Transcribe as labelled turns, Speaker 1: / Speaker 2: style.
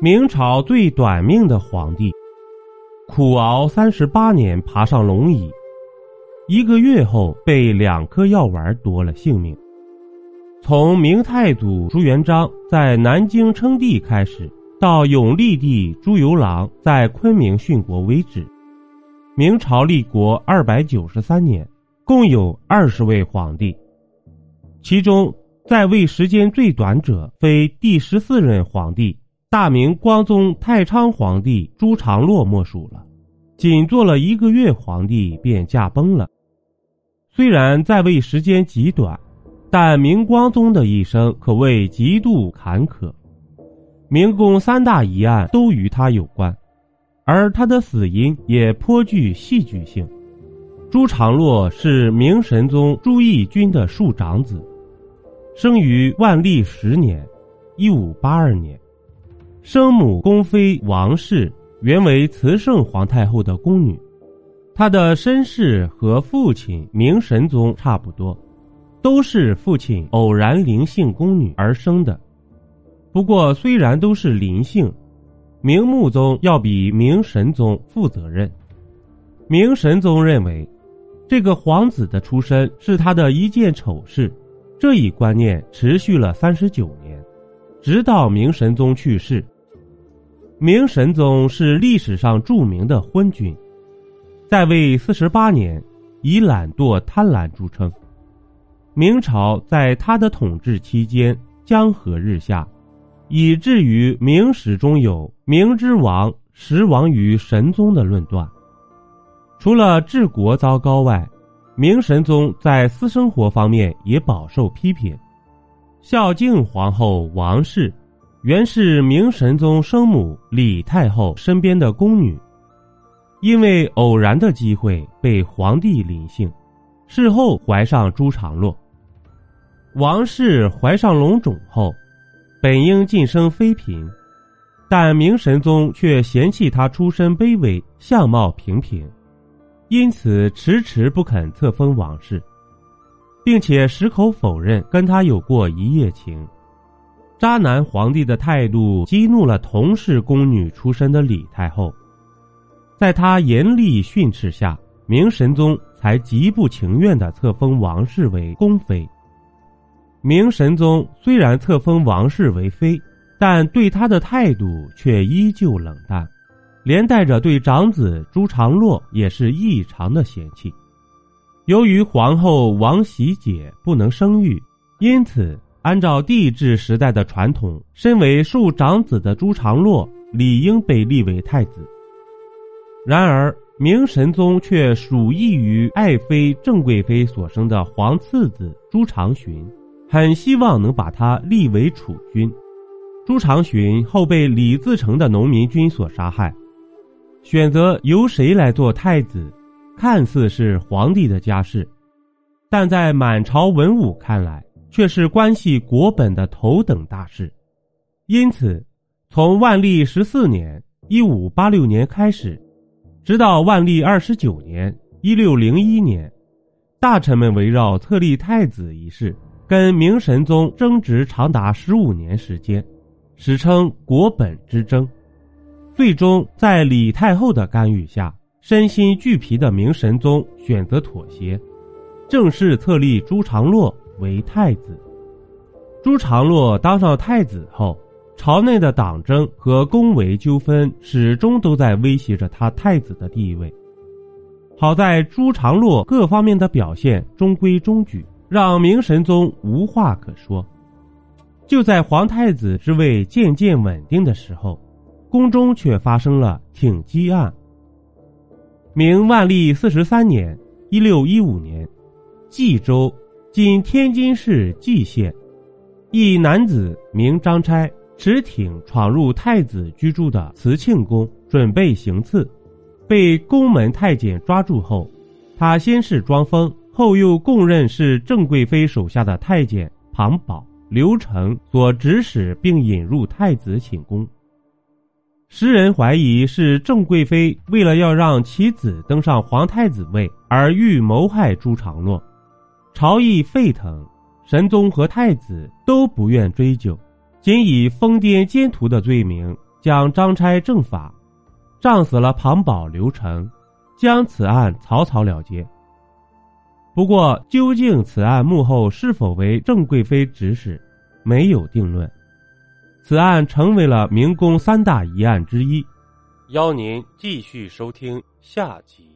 Speaker 1: 明朝最短命的皇帝，苦熬三十八年爬上龙椅，一个月后被两颗药丸夺了性命。从明太祖朱元璋在南京称帝开始，到永历帝朱由榔在昆明殉国为止，明朝立国二百九十三年，共有二十位皇帝，其中在位时间最短者非第十四任皇帝。大明光宗太昌皇帝朱常洛莫属了，仅做了一个月皇帝便驾崩了。虽然在位时间极短，但明光宗的一生可谓极度坎坷。明宫三大疑案都与他有关，而他的死因也颇具戏剧性。朱常洛是明神宗朱翊钧的庶长子，生于万历十年（一五八二年）。生母宫妃王氏原为慈圣皇太后的宫女，她的身世和父亲明神宗差不多，都是父亲偶然临幸宫女而生的。不过，虽然都是临幸，明穆宗要比明神宗负责任。明神宗认为，这个皇子的出身是他的一件丑事，这一观念持续了三十九年，直到明神宗去世。明神宗是历史上著名的昏君，在位四十八年，以懒惰贪婪著称。明朝在他的统治期间江河日下，以至于明史中有“明之亡，实亡于神宗”的论断。除了治国糟糕外，明神宗在私生活方面也饱受批评。孝敬皇后王氏。原是明神宗生母李太后身边的宫女，因为偶然的机会被皇帝临幸，事后怀上朱常洛。王氏怀上龙种后，本应晋升妃嫔，但明神宗却嫌弃她出身卑微，相貌平平，因此迟迟不肯册封王氏，并且矢口否认跟她有过一夜情。渣男皇帝的态度激怒了同是宫女出身的李太后，在他严厉训斥下，明神宗才极不情愿地册封王氏为宫妃。明神宗虽然册封王氏为妃，但对她的态度却依旧冷淡，连带着对长子朱常洛也是异常的嫌弃。由于皇后王喜姐不能生育，因此。按照帝制时代的传统，身为庶长子的朱常洛理应被立为太子。然而，明神宗却属意于爱妃郑贵妃所生的皇次子朱常洵，很希望能把他立为储君。朱常洵后被李自成的农民军所杀害，选择由谁来做太子，看似是皇帝的家事，但在满朝文武看来。却是关系国本的头等大事，因此，从万历十四年（一五八六年）开始，直到万历二十九年（一六零一年），大臣们围绕册立太子一事，跟明神宗争执长达十五年时间，史称“国本之争”。最终，在李太后的干预下，身心俱疲的明神宗选择妥协，正式册立朱常洛。为太子，朱常洛当上太子后，朝内的党争和宫闱纠纷始终都在威胁着他太子的地位。好在朱常洛各方面的表现中规中矩，让明神宗无话可说。就在皇太子之位渐渐稳定的时候，宫中却发生了挺击案。明万历四十三年（一六一五年），冀州。今天津市蓟县，一男子名张差，持挺闯入太子居住的慈庆宫，准备行刺，被宫门太监抓住后，他先是装疯，后又供认是郑贵妃手下的太监庞宝、刘成所指使，并引入太子寝宫。时人怀疑是郑贵妃为了要让其子登上皇太子位而欲谋害朱常洛。朝议沸腾，神宗和太子都不愿追究，仅以疯癫奸徒的罪名将张差正法，杖死了庞宝、刘成，将此案草草了结。不过，究竟此案幕后是否为郑贵妃指使，没有定论。此案成为了明宫三大疑案之一。邀您继续收听下集。